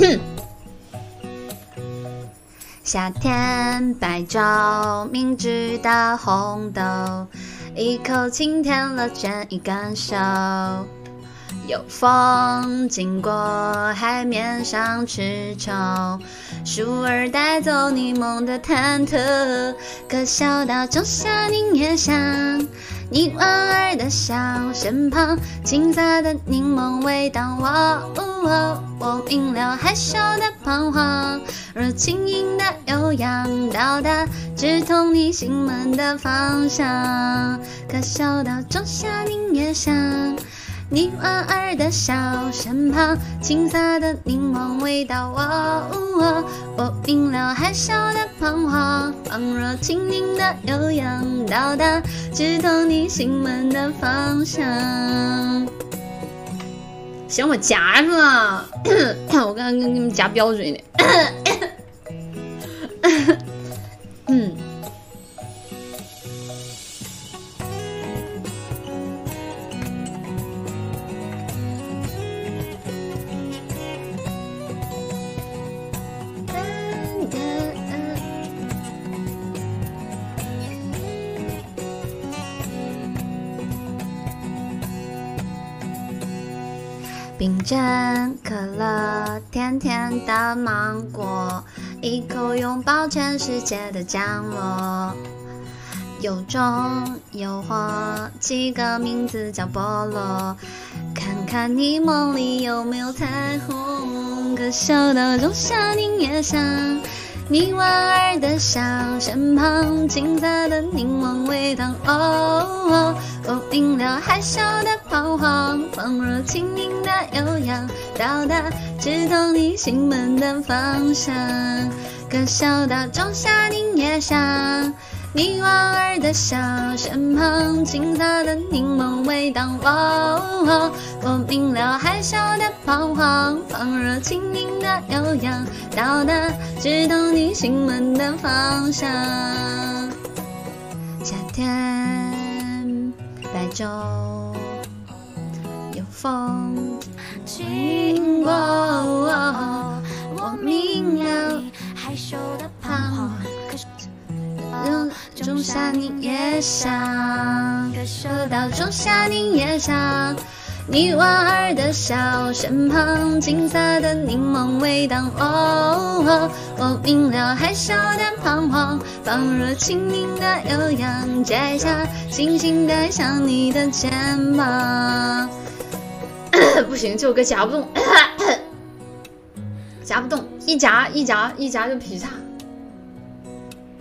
夏天，白昼，明治的红豆，一口清甜了，倦意感受。有风经过海面上吃愁，树儿带走你梦的忐忑，可笑到仲夏柠叶香。你莞尔的笑，身旁青涩的柠檬味道。我我明了害羞的彷徨，若轻盈的悠扬到达直通你心门的方向，可笑到仲夏柠叶香。你莞尔的笑，身旁青涩的柠檬味道。我我明了害羞的彷徨，仿若轻盈的悠扬到达直通你心门的方向。行，我夹个，我刚刚给你们夹标准的。嗯。冰镇可乐，甜甜的芒果，一口拥抱全世界的降落。有种诱惑，起个名字叫菠萝，看看你梦里有没有彩虹。可笑到仲夏你也想。你莞尔的笑，身旁青涩的柠檬味道。哦，我明了害羞的彷徨，仿若轻盈的悠扬，到达直通你心门的方向。可笑到仲夏柠叶香。你莞尔的笑，身旁青涩的柠檬味道。哦，我明了害羞的彷徨，仿若轻盈的悠扬，到达直通你心门的方向。夏天白昼，有风经过，我明了害羞的彷徨。仲夏柠叶香，可嗅到仲夏柠叶香。你莞尔的笑，身旁青涩的柠檬味道。哦，我明了害羞的彷徨，仿若轻盈的悠扬，摘下星星盖上你的肩膀。不行，这首歌夹不动，夹不动，一夹一夹一夹就劈叉。